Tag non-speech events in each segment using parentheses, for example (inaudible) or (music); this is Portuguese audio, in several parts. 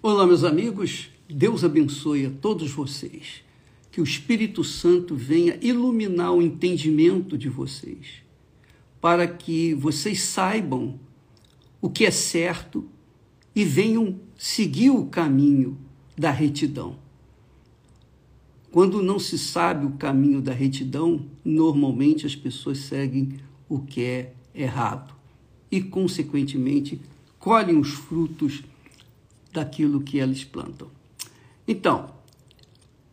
Olá, meus amigos. Deus abençoe a todos vocês. Que o Espírito Santo venha iluminar o entendimento de vocês, para que vocês saibam o que é certo e venham seguir o caminho da retidão. Quando não se sabe o caminho da retidão, normalmente as pessoas seguem o que é errado e, consequentemente, colhem os frutos daquilo que eles plantam. Então,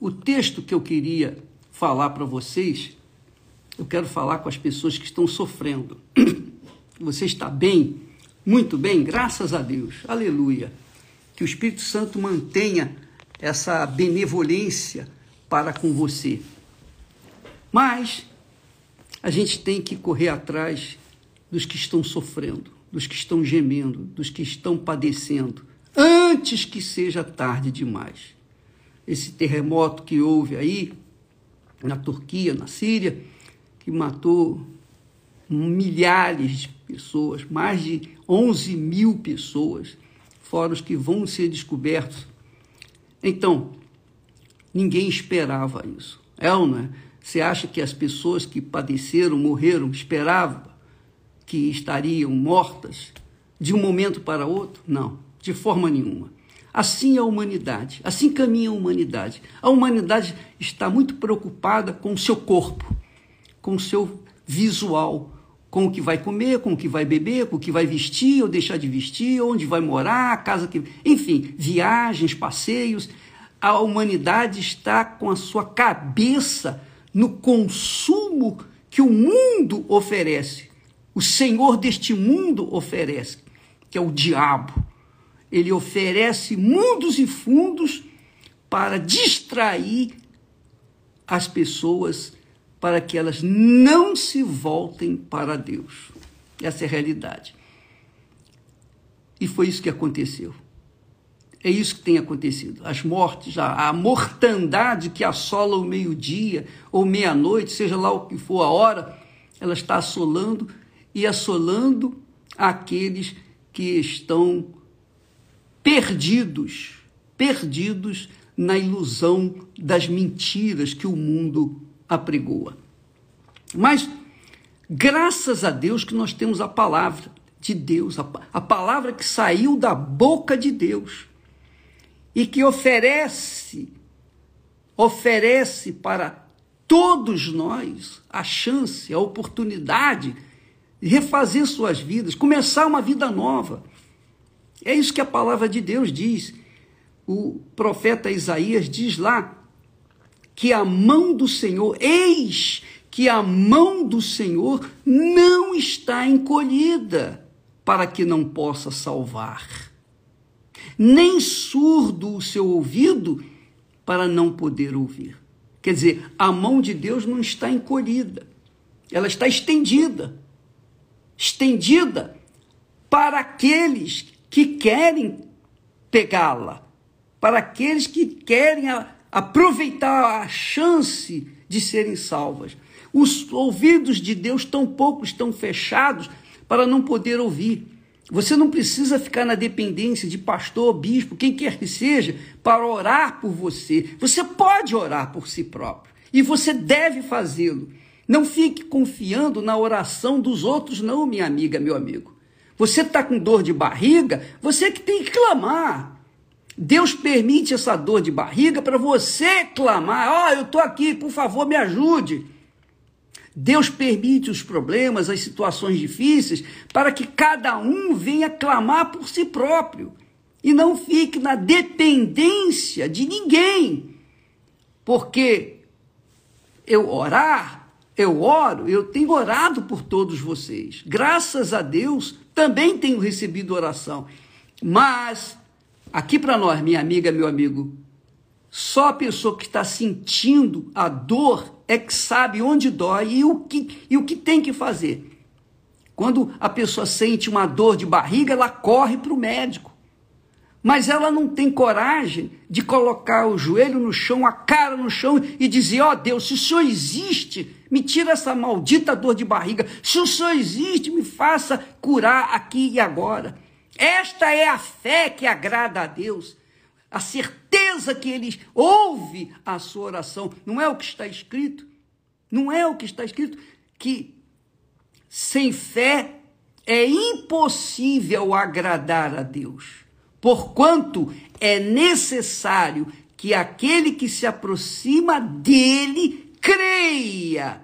o texto que eu queria falar para vocês, eu quero falar com as pessoas que estão sofrendo. (coughs) Você está bem? Muito bem? Graças a Deus. Aleluia. Que o Espírito Santo mantenha essa benevolência para com você. Mas a gente tem que correr atrás dos que estão sofrendo, dos que estão gemendo, dos que estão padecendo, antes que seja tarde demais. Esse terremoto que houve aí, na Turquia, na Síria, que matou milhares de pessoas, mais de 11 mil pessoas, fora os que vão ser descobertos. Então, ninguém esperava isso. É ou não é? Você acha que as pessoas que padeceram, morreram, esperavam que estariam mortas de um momento para outro? Não, de forma nenhuma. Assim é a humanidade, assim caminha a humanidade. A humanidade está muito preocupada com o seu corpo, com o seu visual, com o que vai comer, com o que vai beber, com o que vai vestir ou deixar de vestir, onde vai morar, a casa que. Enfim, viagens, passeios. A humanidade está com a sua cabeça no consumo que o mundo oferece, o senhor deste mundo oferece, que é o diabo ele oferece mundos e fundos para distrair as pessoas para que elas não se voltem para Deus. Essa é a realidade. E foi isso que aconteceu. É isso que tem acontecido. As mortes, a, a mortandade que assola o meio-dia ou meia-noite, seja lá o que for a hora, ela está assolando e assolando aqueles que estão perdidos, perdidos na ilusão das mentiras que o mundo apregoa. Mas, graças a Deus que nós temos a palavra de Deus, a, a palavra que saiu da boca de Deus e que oferece, oferece para todos nós a chance, a oportunidade de refazer suas vidas, começar uma vida nova é isso que a palavra de Deus diz. O profeta Isaías diz lá que a mão do Senhor, eis que a mão do Senhor não está encolhida para que não possa salvar, nem surdo o seu ouvido para não poder ouvir. Quer dizer, a mão de Deus não está encolhida, ela está estendida estendida para aqueles que querem pegá-la, para aqueles que querem aproveitar a chance de serem salvas. Os ouvidos de Deus tão pouco estão fechados para não poder ouvir. Você não precisa ficar na dependência de pastor, bispo, quem quer que seja, para orar por você. Você pode orar por si próprio e você deve fazê-lo. Não fique confiando na oração dos outros, não, minha amiga, meu amigo. Você está com dor de barriga, você que tem que clamar. Deus permite essa dor de barriga para você clamar: Ó, oh, eu estou aqui, por favor, me ajude. Deus permite os problemas, as situações difíceis, para que cada um venha clamar por si próprio e não fique na dependência de ninguém. Porque eu orar, eu oro, eu tenho orado por todos vocês. Graças a Deus, também tenho recebido oração. Mas, aqui para nós, minha amiga, meu amigo, só a pessoa que está sentindo a dor é que sabe onde dói e o que, e o que tem que fazer. Quando a pessoa sente uma dor de barriga, ela corre para o médico. Mas ela não tem coragem de colocar o joelho no chão, a cara no chão e dizer: Ó oh, Deus, se o Senhor existe, me tira essa maldita dor de barriga. Se o Senhor existe, me faça curar aqui e agora. Esta é a fé que agrada a Deus. a certeza que ele ouve a sua oração. Não é o que está escrito? Não é o que está escrito que sem fé é impossível agradar a Deus, porquanto é necessário que aquele que se aproxima dele creia,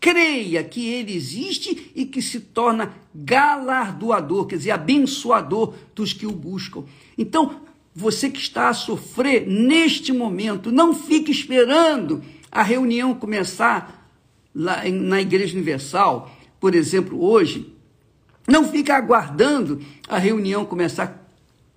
creia que ele existe e que se torna galardoador, quer dizer, abençoador dos que o buscam. Então, você que está a sofrer neste momento, não fique esperando a reunião começar lá na Igreja Universal, por exemplo, hoje. Não fique aguardando a reunião começar.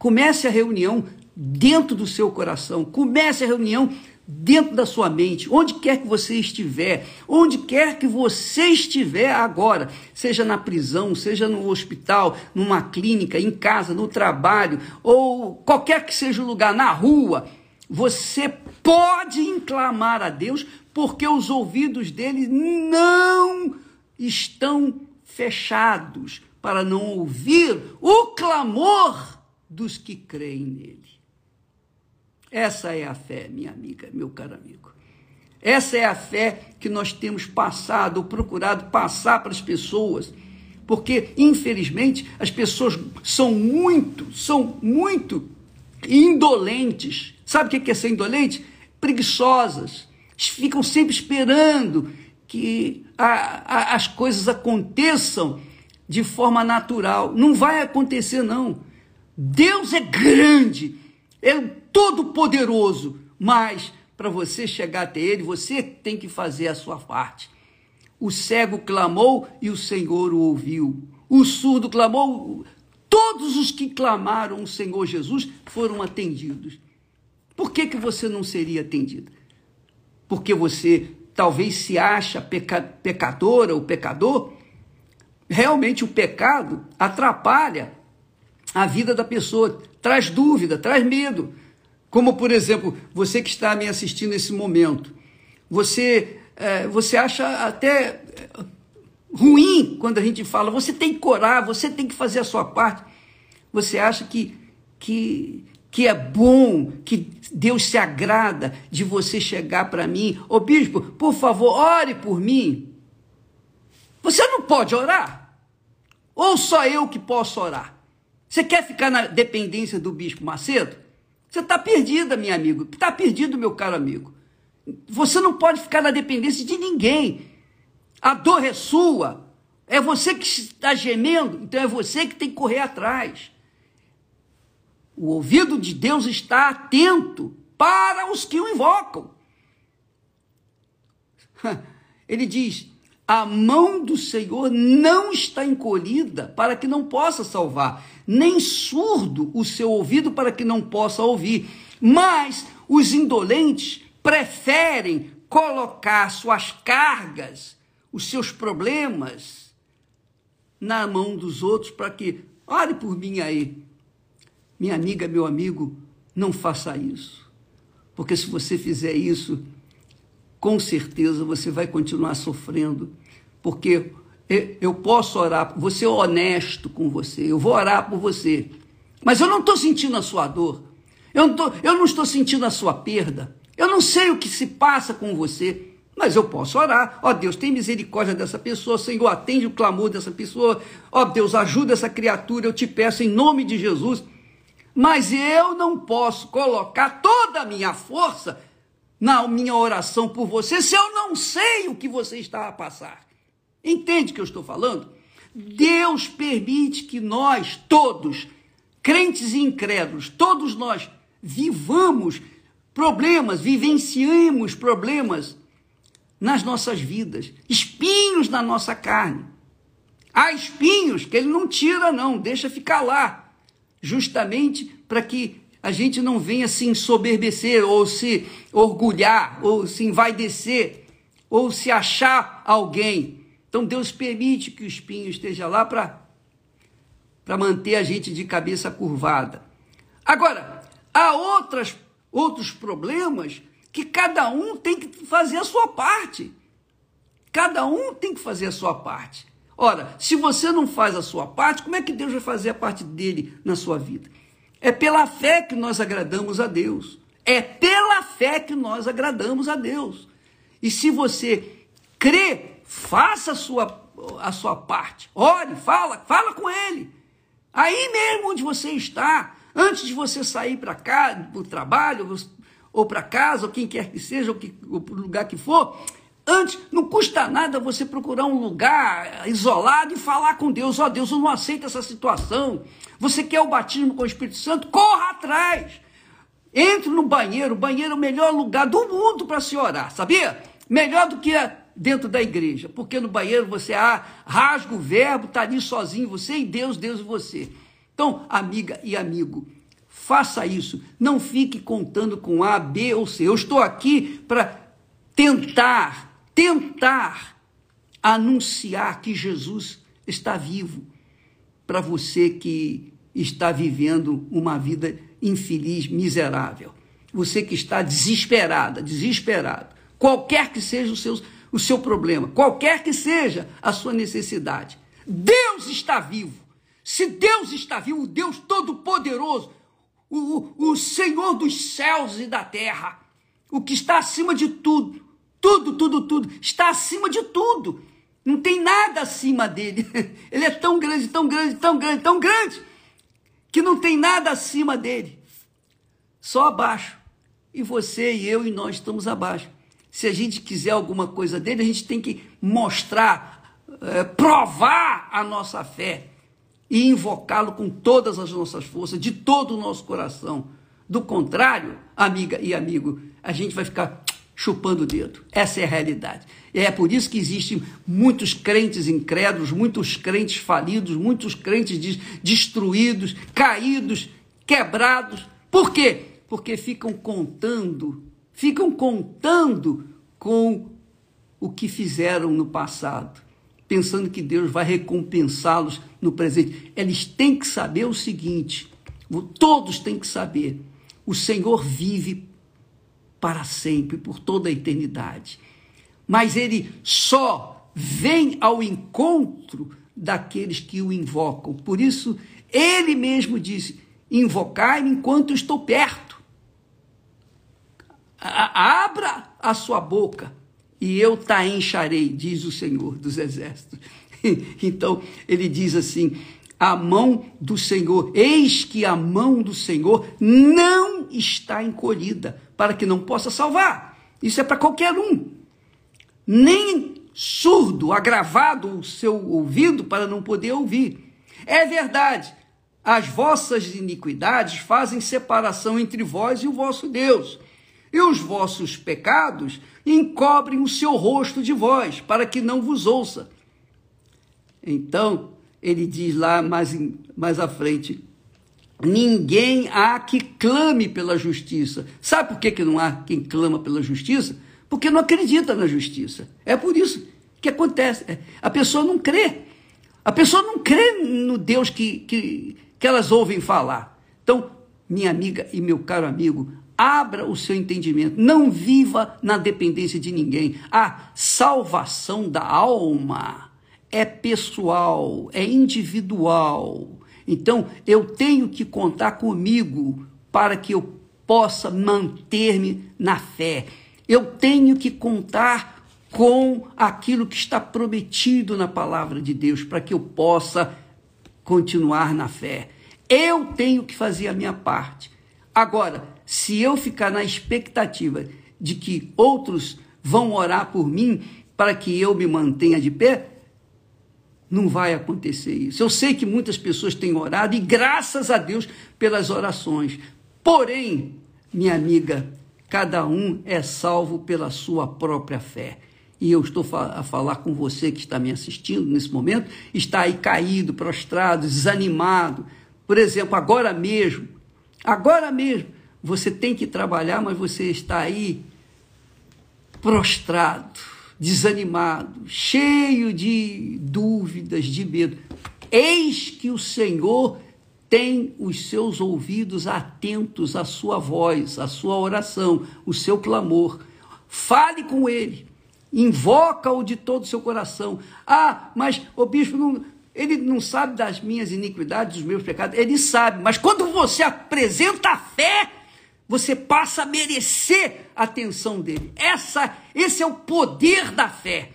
Comece a reunião dentro do seu coração. Comece a reunião dentro da sua mente, onde quer que você estiver, onde quer que você estiver agora, seja na prisão, seja no hospital, numa clínica, em casa, no trabalho, ou qualquer que seja o lugar, na rua, você pode inclamar a Deus, porque os ouvidos dele não estão fechados para não ouvir o clamor dos que creem nele. Essa é a fé, minha amiga, meu caro amigo. Essa é a fé que nós temos passado, ou procurado passar para as pessoas, porque infelizmente as pessoas são muito, são muito indolentes. Sabe o que é ser indolente? Preguiçosas. Ficam sempre esperando que a, a, as coisas aconteçam de forma natural. Não vai acontecer, não. Deus é grande, é todo-poderoso, mas para você chegar até ele, você tem que fazer a sua parte. O cego clamou e o Senhor o ouviu. O surdo clamou, todos os que clamaram o Senhor Jesus foram atendidos. Por que, que você não seria atendido? Porque você talvez se acha peca, pecadora ou pecador? Realmente o pecado atrapalha a vida da pessoa, traz dúvida, traz medo. Como, por exemplo, você que está me assistindo nesse momento, você, é, você acha até é, ruim quando a gente fala, você tem que orar, você tem que fazer a sua parte. Você acha que, que, que é bom, que Deus se agrada de você chegar para mim, ô bispo, por favor, ore por mim. Você não pode orar? Ou só eu que posso orar? Você quer ficar na dependência do bispo Macedo? Você está perdida, meu amigo. Está perdido, meu caro amigo. Você não pode ficar na dependência de ninguém. A dor é sua. É você que está gemendo, então é você que tem que correr atrás. O ouvido de Deus está atento para os que o invocam. (laughs) Ele diz: a mão do Senhor não está encolhida para que não possa salvar, nem surdo o seu ouvido para que não possa ouvir. Mas os indolentes preferem colocar suas cargas, os seus problemas, na mão dos outros para que, ore por mim aí. Minha amiga, meu amigo, não faça isso. Porque se você fizer isso, com certeza você vai continuar sofrendo porque eu posso orar, você é honesto com você, eu vou orar por você, mas eu não estou sentindo a sua dor, eu não, tô, eu não estou sentindo a sua perda, eu não sei o que se passa com você, mas eu posso orar. Ó Deus, tem misericórdia dessa pessoa, Senhor, atende o clamor dessa pessoa. Ó Deus, ajuda essa criatura, eu te peço em nome de Jesus. Mas eu não posso colocar toda a minha força na minha oração por você se eu não sei o que você está a passar. Entende o que eu estou falando? Deus permite que nós todos, crentes e incrédulos, todos nós vivamos problemas, vivenciemos problemas nas nossas vidas, espinhos na nossa carne. Há espinhos que ele não tira, não, deixa ficar lá, justamente para que a gente não venha se ensoberbecer, ou se orgulhar, ou se envaidecer, ou se achar alguém então Deus permite que o espinho esteja lá para manter a gente de cabeça curvada. Agora, há outras, outros problemas que cada um tem que fazer a sua parte. Cada um tem que fazer a sua parte. Ora, se você não faz a sua parte, como é que Deus vai fazer a parte dele na sua vida? É pela fé que nós agradamos a Deus. É pela fé que nós agradamos a Deus. E se você crê, faça a sua, a sua parte. Ore, fala, fala com Ele. Aí mesmo onde você está, antes de você sair para cá, para o trabalho, ou para casa, ou quem quer que seja, ou, que, o lugar que for, antes, não custa nada você procurar um lugar isolado e falar com Deus: Ó oh, Deus, eu não aceito essa situação. Você quer o batismo com o Espírito Santo? Corra atrás. Entre no banheiro. O banheiro é o melhor lugar do mundo para se orar, sabia? Melhor do que dentro da igreja. Porque no banheiro você ah, rasga o verbo, está ali sozinho, você e Deus, Deus e você. Então, amiga e amigo, faça isso. Não fique contando com A, B ou C. Eu estou aqui para tentar, tentar anunciar que Jesus está vivo para você que está vivendo uma vida infeliz, miserável. Você que está desesperada, desesperado. Qualquer que seja o seu, o seu problema, qualquer que seja a sua necessidade. Deus está vivo. Se Deus está vivo, o Deus Todo-Poderoso, o, o Senhor dos céus e da terra, o que está acima de tudo, tudo, tudo, tudo, está acima de tudo. Não tem nada acima dele. (laughs) Ele é tão grande, tão grande, tão grande, tão grande, que não tem nada acima dele. Só abaixo. E você e eu e nós estamos abaixo. Se a gente quiser alguma coisa dele, a gente tem que mostrar, é, provar a nossa fé e invocá-lo com todas as nossas forças, de todo o nosso coração. Do contrário, amiga e amigo, a gente vai ficar chupando o dedo. Essa é a realidade. E é por isso que existem muitos crentes incrédulos, muitos crentes falidos, muitos crentes destruídos, caídos, quebrados. Por quê? Porque ficam contando, ficam contando com o que fizeram no passado, pensando que Deus vai recompensá-los no presente. Eles têm que saber o seguinte: todos têm que saber, o Senhor vive para sempre, por toda a eternidade. Mas ele só vem ao encontro daqueles que o invocam. Por isso, ele mesmo disse: Invocai-me enquanto estou perto. A abra a sua boca e eu te encharei, diz o Senhor dos Exércitos. (laughs) Então, ele diz assim: a mão do Senhor, eis que a mão do Senhor não está encolhida para que não possa salvar. Isso é para qualquer um. Nem surdo, agravado o seu ouvido para não poder ouvir. É verdade, as vossas iniquidades fazem separação entre vós e o vosso Deus, e os vossos pecados encobrem o seu rosto de vós, para que não vos ouça. Então, ele diz lá mais, mais à frente: Ninguém há que clame pela justiça. Sabe por que, que não há quem clama pela justiça? Porque não acredita na justiça. É por isso que acontece. É, a pessoa não crê. A pessoa não crê no Deus que, que, que elas ouvem falar. Então, minha amiga e meu caro amigo, abra o seu entendimento. Não viva na dependência de ninguém. A salvação da alma é pessoal, é individual. Então, eu tenho que contar comigo para que eu possa manter-me na fé. Eu tenho que contar com aquilo que está prometido na palavra de Deus para que eu possa continuar na fé. Eu tenho que fazer a minha parte. Agora, se eu ficar na expectativa de que outros vão orar por mim para que eu me mantenha de pé, não vai acontecer isso. Eu sei que muitas pessoas têm orado e graças a Deus pelas orações. Porém, minha amiga, cada um é salvo pela sua própria fé. E eu estou a falar com você que está me assistindo nesse momento, está aí caído, prostrado, desanimado. Por exemplo, agora mesmo, agora mesmo, você tem que trabalhar, mas você está aí prostrado desanimado, cheio de dúvidas, de medo. Eis que o Senhor tem os seus ouvidos atentos à sua voz, à sua oração, o seu clamor. Fale com ele, invoca-o de todo o seu coração. Ah, mas o bispo não, Ele não sabe das minhas iniquidades, dos meus pecados, ele sabe, mas quando você apresenta a fé, você passa a merecer a atenção dele. Essa, esse é o poder da fé.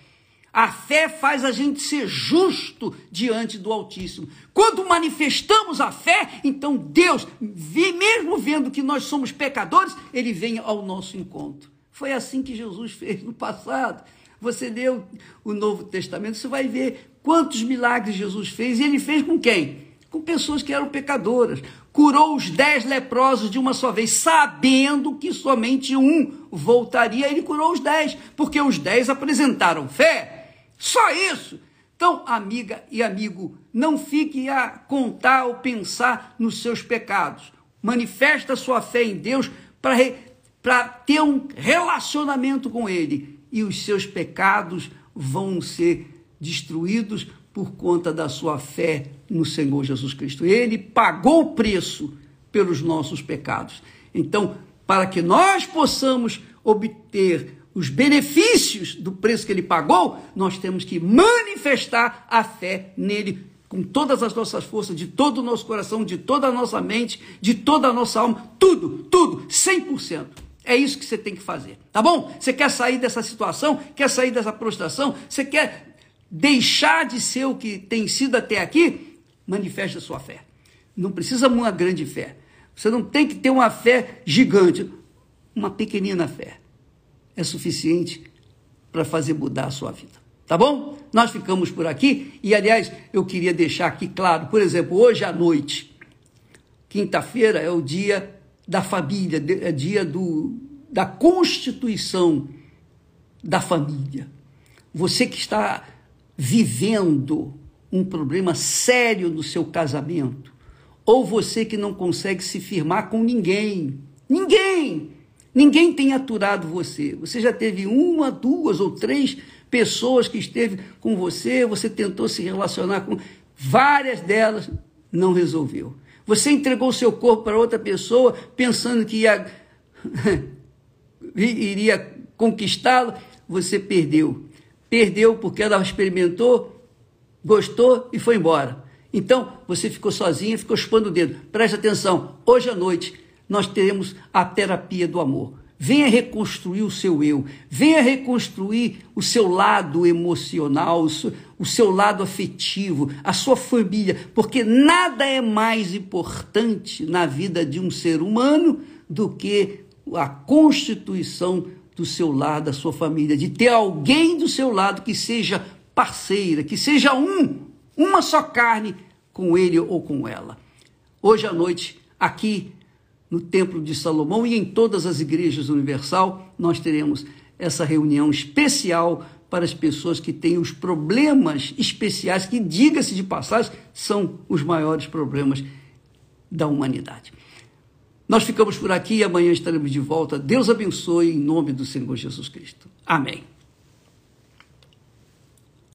A fé faz a gente ser justo diante do Altíssimo. Quando manifestamos a fé, então Deus, mesmo vendo que nós somos pecadores, ele vem ao nosso encontro. Foi assim que Jesus fez no passado. Você leu o Novo Testamento, você vai ver quantos milagres Jesus fez. E ele fez com quem? Com pessoas que eram pecadoras. Curou os dez leprosos de uma só vez, sabendo que somente um voltaria. Ele curou os dez, porque os dez apresentaram fé. Só isso. Então, amiga e amigo, não fique a contar ou pensar nos seus pecados. Manifesta sua fé em Deus para ter um relacionamento com Ele e os seus pecados vão ser destruídos por conta da sua fé no Senhor Jesus Cristo. Ele pagou o preço pelos nossos pecados. Então, para que nós possamos obter os benefícios do preço que ele pagou, nós temos que manifestar a fé nele com todas as nossas forças, de todo o nosso coração, de toda a nossa mente, de toda a nossa alma, tudo, tudo, 100%. É isso que você tem que fazer, tá bom? Você quer sair dessa situação, quer sair dessa prostração, você quer deixar de ser o que tem sido até aqui? Manifeste a sua fé. Não precisa uma grande fé. Você não tem que ter uma fé gigante. Uma pequenina fé é suficiente para fazer mudar a sua vida. Tá bom? Nós ficamos por aqui e, aliás, eu queria deixar aqui claro, por exemplo, hoje à noite, quinta-feira é o dia da família, é dia do, da constituição da família. Você que está vivendo um problema sério no seu casamento, ou você que não consegue se firmar com ninguém, ninguém, ninguém tem aturado você. Você já teve uma, duas ou três pessoas que esteve com você, você tentou se relacionar com várias delas, não resolveu. Você entregou seu corpo para outra pessoa pensando que ia, (laughs) iria conquistá-lo, você perdeu. Perdeu porque ela experimentou, gostou e foi embora. Então, você ficou sozinha, ficou chupando o dedo. Preste atenção, hoje à noite nós teremos a terapia do amor. Venha reconstruir o seu eu, venha reconstruir o seu lado emocional, o seu lado afetivo, a sua família, porque nada é mais importante na vida de um ser humano do que a constituição do seu lado, da sua família, de ter alguém do seu lado que seja parceira, que seja um, uma só carne com ele ou com ela. Hoje à noite, aqui no Templo de Salomão e em todas as igrejas universal, nós teremos essa reunião especial para as pessoas que têm os problemas especiais, que, diga-se de passagem, são os maiores problemas da humanidade. Nós ficamos por aqui e amanhã estaremos de volta. Deus abençoe em nome do Senhor Jesus Cristo. Amém.